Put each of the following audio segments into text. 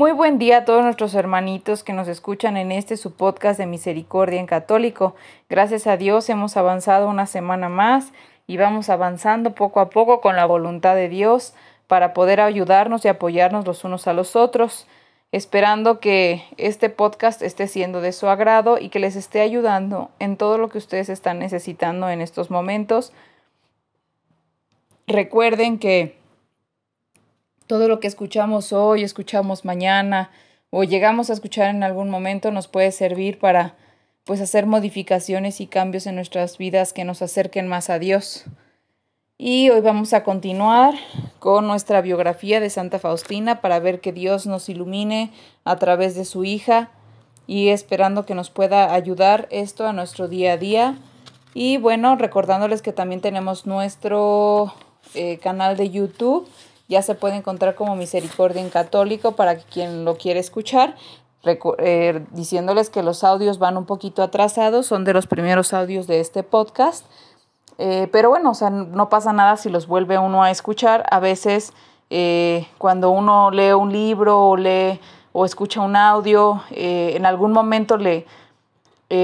Muy buen día a todos nuestros hermanitos que nos escuchan en este su podcast de Misericordia en Católico. Gracias a Dios hemos avanzado una semana más y vamos avanzando poco a poco con la voluntad de Dios para poder ayudarnos y apoyarnos los unos a los otros, esperando que este podcast esté siendo de su agrado y que les esté ayudando en todo lo que ustedes están necesitando en estos momentos. Recuerden que todo lo que escuchamos hoy, escuchamos mañana o llegamos a escuchar en algún momento nos puede servir para pues hacer modificaciones y cambios en nuestras vidas que nos acerquen más a Dios. Y hoy vamos a continuar con nuestra biografía de Santa Faustina para ver que Dios nos ilumine a través de su hija y esperando que nos pueda ayudar esto a nuestro día a día. Y bueno, recordándoles que también tenemos nuestro eh, canal de YouTube ya se puede encontrar como Misericordia en Católico para quien lo quiere escuchar. Eh, diciéndoles que los audios van un poquito atrasados, son de los primeros audios de este podcast. Eh, pero bueno, o sea, no pasa nada si los vuelve uno a escuchar. A veces eh, cuando uno lee un libro o lee o escucha un audio, en algún momento le,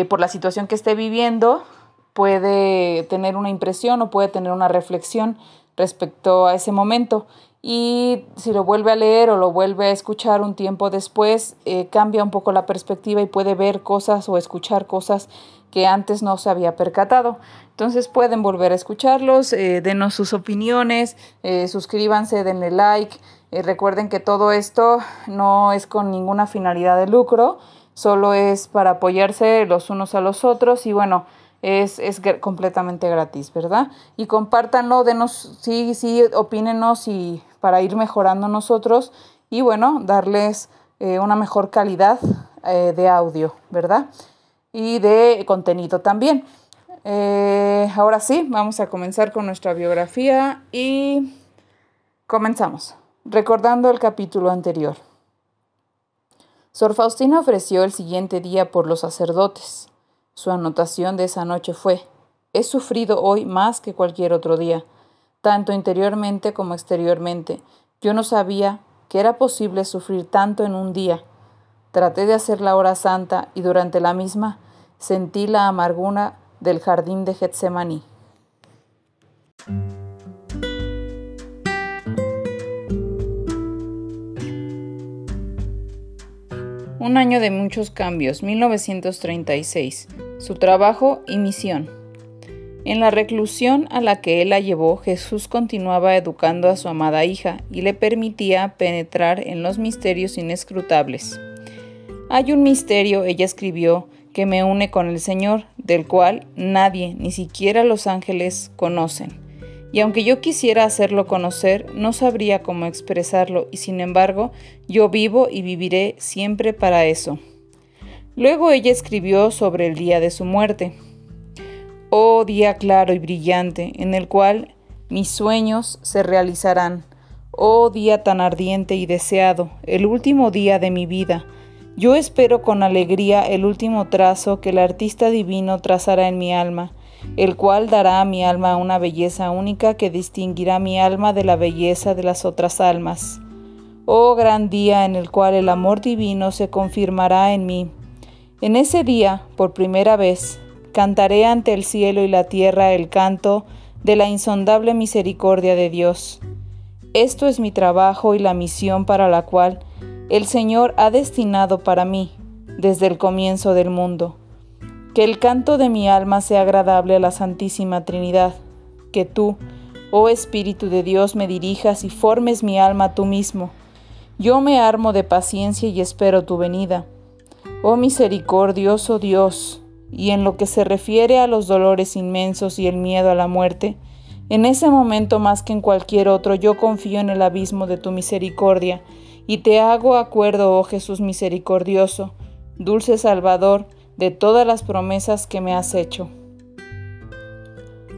por la situación que esté viviendo, puede tener una impresión o puede tener una reflexión respecto a ese momento y si lo vuelve a leer o lo vuelve a escuchar un tiempo después, eh, cambia un poco la perspectiva y puede ver cosas o escuchar cosas que antes no se había percatado. Entonces pueden volver a escucharlos, eh, denos sus opiniones, eh, suscríbanse, denle like. recuerden que todo esto no es con ninguna finalidad de lucro, solo es para apoyarse los unos a los otros y bueno, es, es completamente gratis, ¿verdad? Y compártanlo, denos, sí, sí, opínenos y para ir mejorando nosotros y bueno, darles eh, una mejor calidad eh, de audio, ¿verdad? Y de contenido también. Eh, ahora sí, vamos a comenzar con nuestra biografía y comenzamos, recordando el capítulo anterior. Sor Faustina ofreció el siguiente día por los sacerdotes. Su anotación de esa noche fue, he sufrido hoy más que cualquier otro día, tanto interiormente como exteriormente. Yo no sabía que era posible sufrir tanto en un día. Traté de hacer la hora santa y durante la misma sentí la amargura del jardín de Getsemaní. Un año de muchos cambios, 1936 su trabajo y misión. En la reclusión a la que él la llevó, Jesús continuaba educando a su amada hija y le permitía penetrar en los misterios inescrutables. Hay un misterio, ella escribió, que me une con el Señor, del cual nadie, ni siquiera los ángeles, conocen. Y aunque yo quisiera hacerlo conocer, no sabría cómo expresarlo, y sin embargo, yo vivo y viviré siempre para eso. Luego ella escribió sobre el día de su muerte. Oh día claro y brillante, en el cual mis sueños se realizarán. Oh día tan ardiente y deseado, el último día de mi vida. Yo espero con alegría el último trazo que el artista divino trazará en mi alma, el cual dará a mi alma una belleza única que distinguirá mi alma de la belleza de las otras almas. Oh gran día en el cual el amor divino se confirmará en mí en ese día, por primera vez, cantaré ante el cielo y la tierra el canto de la insondable misericordia de Dios. Esto es mi trabajo y la misión para la cual el Señor ha destinado para mí desde el comienzo del mundo. Que el canto de mi alma sea agradable a la Santísima Trinidad, que tú, oh Espíritu de Dios, me dirijas y formes mi alma tú mismo. Yo me armo de paciencia y espero tu venida Oh misericordioso Dios, y en lo que se refiere a los dolores inmensos y el miedo a la muerte, en ese momento más que en cualquier otro yo confío en el abismo de tu misericordia y te hago acuerdo, oh Jesús misericordioso, dulce Salvador, de todas las promesas que me has hecho.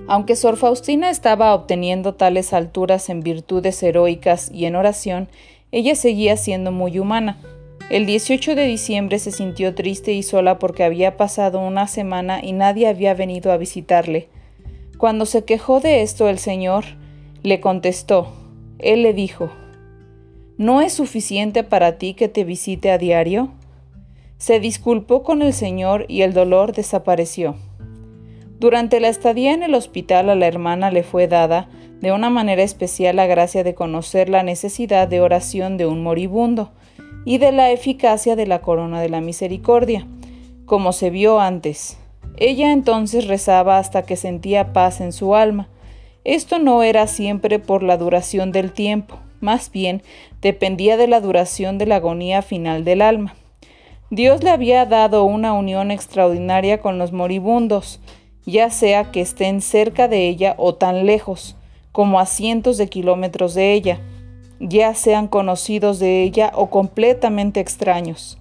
Aunque Sor Faustina estaba obteniendo tales alturas en virtudes heroicas y en oración, ella seguía siendo muy humana. El 18 de diciembre se sintió triste y sola porque había pasado una semana y nadie había venido a visitarle. Cuando se quejó de esto el Señor, le contestó. Él le dijo, ¿No es suficiente para ti que te visite a diario? Se disculpó con el Señor y el dolor desapareció. Durante la estadía en el hospital a la hermana le fue dada, de una manera especial, la gracia de conocer la necesidad de oración de un moribundo y de la eficacia de la corona de la misericordia, como se vio antes. Ella entonces rezaba hasta que sentía paz en su alma. Esto no era siempre por la duración del tiempo, más bien dependía de la duración de la agonía final del alma. Dios le había dado una unión extraordinaria con los moribundos, ya sea que estén cerca de ella o tan lejos, como a cientos de kilómetros de ella ya sean conocidos de ella o completamente extraños.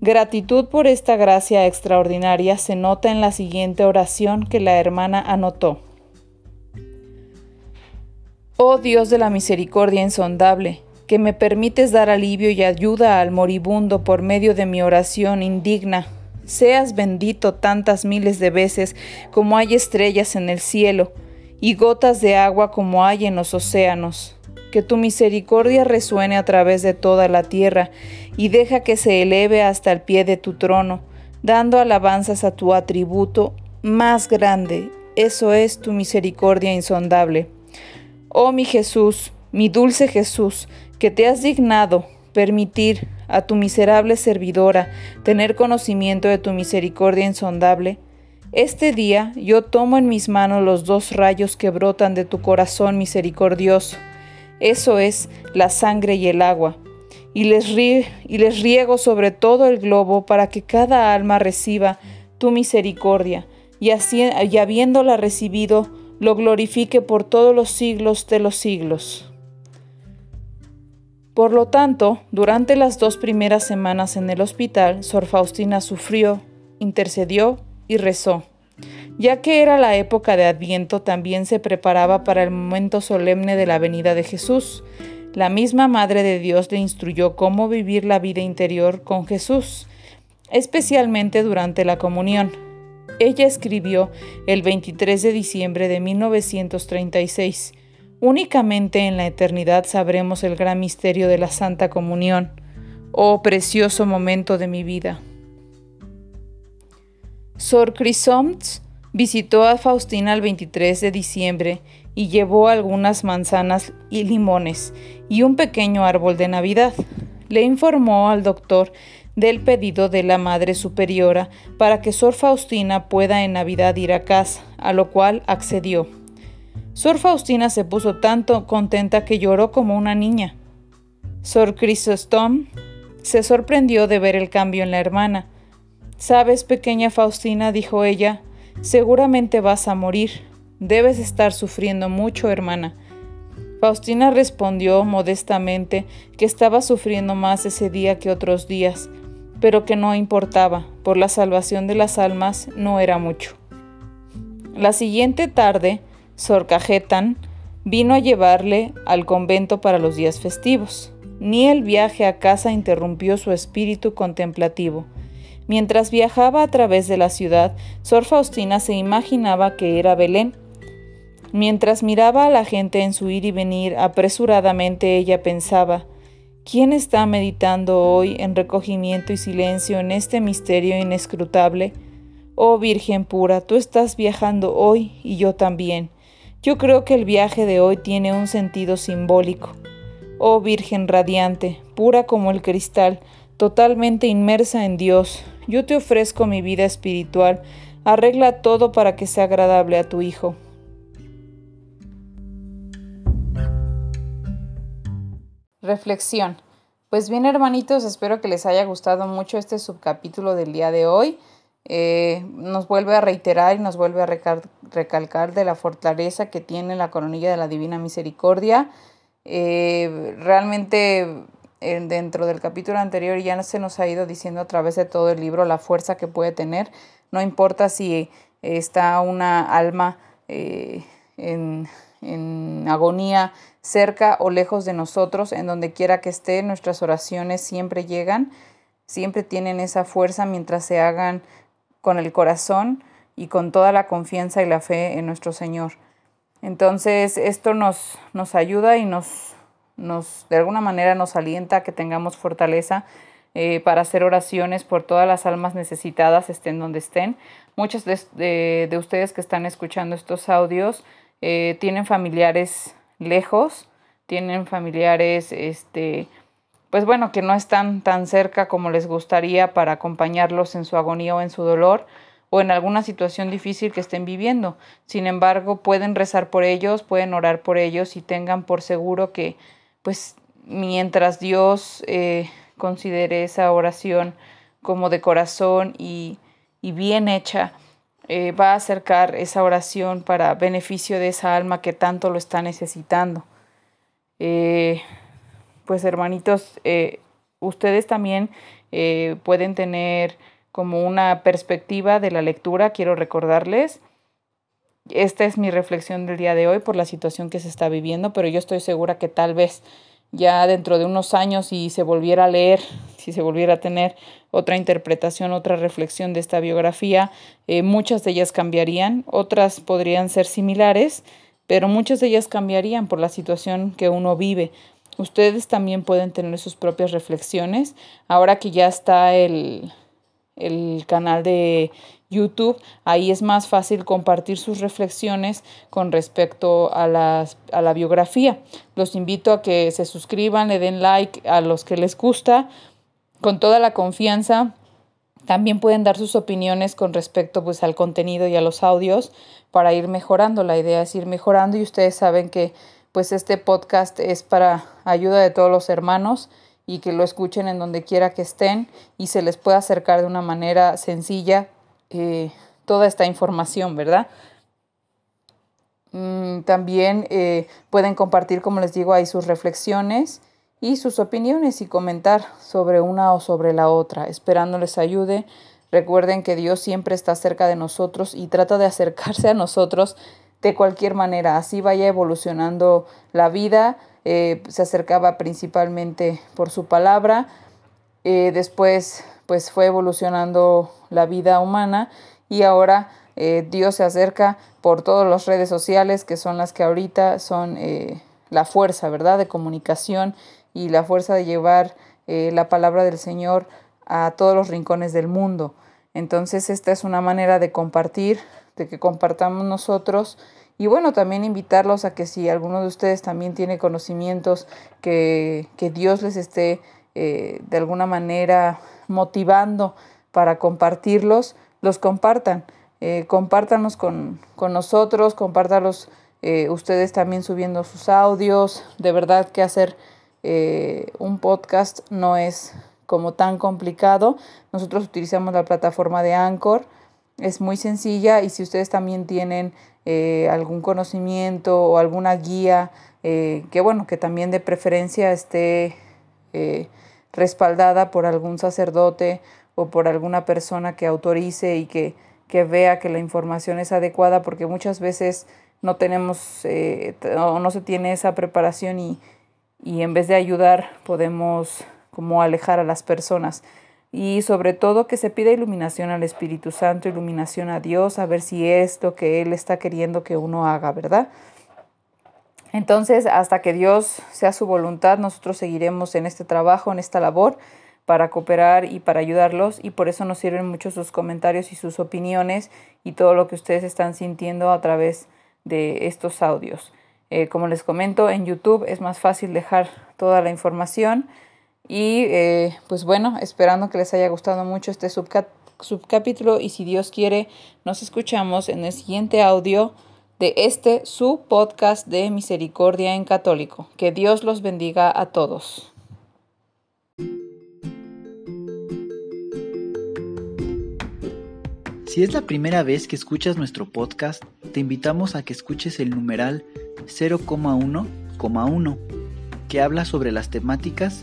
Gratitud por esta gracia extraordinaria se nota en la siguiente oración que la hermana anotó. Oh Dios de la misericordia insondable, que me permites dar alivio y ayuda al moribundo por medio de mi oración indigna, seas bendito tantas miles de veces como hay estrellas en el cielo y gotas de agua como hay en los océanos. Que tu misericordia resuene a través de toda la tierra y deja que se eleve hasta el pie de tu trono, dando alabanzas a tu atributo más grande, eso es tu misericordia insondable. Oh mi Jesús, mi dulce Jesús, que te has dignado permitir a tu miserable servidora tener conocimiento de tu misericordia insondable, este día yo tomo en mis manos los dos rayos que brotan de tu corazón misericordioso eso es la sangre y el agua, y les, y les riego sobre todo el globo para que cada alma reciba tu misericordia, y, así, y habiéndola recibido, lo glorifique por todos los siglos de los siglos. Por lo tanto, durante las dos primeras semanas en el hospital, Sor Faustina sufrió, intercedió y rezó. Ya que era la época de Adviento, también se preparaba para el momento solemne de la venida de Jesús. La misma Madre de Dios le instruyó cómo vivir la vida interior con Jesús, especialmente durante la comunión. Ella escribió el 23 de diciembre de 1936. Únicamente en la eternidad sabremos el gran misterio de la Santa Comunión. Oh precioso momento de mi vida. Sor Chrysomts Visitó a Faustina el 23 de diciembre y llevó algunas manzanas y limones y un pequeño árbol de Navidad. Le informó al doctor del pedido de la Madre Superiora para que Sor Faustina pueda en Navidad ir a casa, a lo cual accedió. Sor Faustina se puso tanto contenta que lloró como una niña. Sor Crisostom se sorprendió de ver el cambio en la hermana. Sabes, pequeña Faustina, dijo ella, Seguramente vas a morir. Debes estar sufriendo mucho, hermana. Faustina respondió modestamente que estaba sufriendo más ese día que otros días, pero que no importaba, por la salvación de las almas no era mucho. La siguiente tarde, Sor Cajetan vino a llevarle al convento para los días festivos. Ni el viaje a casa interrumpió su espíritu contemplativo. Mientras viajaba a través de la ciudad, Sor Faustina se imaginaba que era Belén. Mientras miraba a la gente en su ir y venir apresuradamente, ella pensaba, ¿quién está meditando hoy en recogimiento y silencio en este misterio inescrutable? Oh Virgen pura, tú estás viajando hoy y yo también. Yo creo que el viaje de hoy tiene un sentido simbólico. Oh Virgen radiante, pura como el cristal, totalmente inmersa en Dios, yo te ofrezco mi vida espiritual, arregla todo para que sea agradable a tu Hijo. Reflexión. Pues bien, hermanitos, espero que les haya gustado mucho este subcapítulo del día de hoy. Eh, nos vuelve a reiterar y nos vuelve a recalcar de la fortaleza que tiene la coronilla de la Divina Misericordia. Eh, realmente dentro del capítulo anterior ya se nos ha ido diciendo a través de todo el libro la fuerza que puede tener. No importa si está una alma eh, en, en agonía cerca o lejos de nosotros, en donde quiera que esté, nuestras oraciones siempre llegan, siempre tienen esa fuerza mientras se hagan con el corazón y con toda la confianza y la fe en nuestro Señor. Entonces, esto nos, nos ayuda y nos, nos, de alguna manera nos alienta a que tengamos fortaleza eh, para hacer oraciones por todas las almas necesitadas, estén donde estén. Muchos de, de, ustedes que están escuchando estos audios eh, tienen familiares lejos, tienen familiares, este, pues bueno, que no están tan cerca como les gustaría para acompañarlos en su agonía o en su dolor o en alguna situación difícil que estén viviendo. Sin embargo, pueden rezar por ellos, pueden orar por ellos y tengan por seguro que, pues, mientras Dios eh, considere esa oración como de corazón y, bien hecha, eh, va a acercar esa oración para beneficio de esa alma que tanto lo está necesitando. Eh, pues hermanitos, ustedes también pueden tener como una perspectiva de la lectura, quiero recordarles. Esta es mi reflexión del día de hoy por la situación que se está viviendo, pero yo estoy segura que tal vez ya dentro de unos años si se volviera a leer, si se volviera a tener otra interpretación, otra reflexión de esta biografía, eh, muchas de ellas cambiarían, otras podrían ser similares, pero muchas de ellas cambiarían por la situación que uno vive. Ustedes también pueden tener sus propias reflexiones. Ahora que ya está el, el canal de YouTube. Ahí es más fácil compartir sus reflexiones con respecto a, a la biografía. Los invito a que se suscriban, le den like a los que les gusta, con toda la confianza. También pueden dar sus opiniones con respecto pues, al contenido y a los audios para ir mejorando. La idea es ir mejorando y ustedes saben que pues este podcast es para ayuda de todos los hermanos y que lo escuchen en donde quiera que estén y se les pueda acercar de una manera sencilla eh, toda esta información, ¿verdad? Mm, también eh, pueden compartir, como les digo, ahí sus reflexiones y sus opiniones y comentar sobre una o sobre la otra, esperando les ayude. Recuerden que Dios siempre está cerca de nosotros y trata de acercarse a nosotros de cualquier manera, así vaya evolucionando la vida, eh, se acercaba principalmente por su palabra, eh, después pues fue evolucionando la vida humana y ahora eh, Dios se acerca por todas las redes sociales que son las que ahorita son la fuerza, ¿verdad?, de comunicación y la fuerza de llevar la palabra del Señor a todos los rincones del mundo. Entonces esta es una manera de compartir, de que compartamos nosotros y bueno, también invitarlos a que si alguno de ustedes también tiene conocimientos que, que Dios les esté eh, de alguna manera motivando para compartirlos, los compartan. Eh, con, con, nosotros, compártalos eh, ustedes también subiendo sus audios. De verdad que hacer eh, un podcast no es como tan complicado. Nosotros utilizamos la plataforma de Anchor. Es muy sencilla y si ustedes también tienen eh, algún conocimiento o alguna guía eh, que bueno, que también de preferencia esté eh, respaldada por algún sacerdote o por alguna persona que autorice y que, que vea que la información es adecuada porque muchas veces no tenemos o no se tiene esa preparación y, y en vez de ayudar podemos como alejar a las personas y sobre todo que se pida iluminación al Espíritu Santo, iluminación a Dios, a ver si es lo que Él está queriendo que uno haga, ¿verdad? Entonces, hasta que Dios sea su voluntad, nosotros seguiremos en este trabajo, en esta labor, para cooperar y para ayudarlos, y por eso nos sirven mucho sus comentarios y sus opiniones y todo lo que ustedes están sintiendo a través de estos audios. Eh, como les comento, en YouTube es más fácil dejar toda la información y eh, pues bueno, esperando que les haya gustado mucho este subcapítulo y si Dios quiere, nos escuchamos en el siguiente audio de este su podcast de Misericordia en Católico. Que Dios los bendiga a todos. Si es la primera vez que escuchas nuestro podcast, te invitamos a que escuches el numeral 0,1,1 que habla sobre las temáticas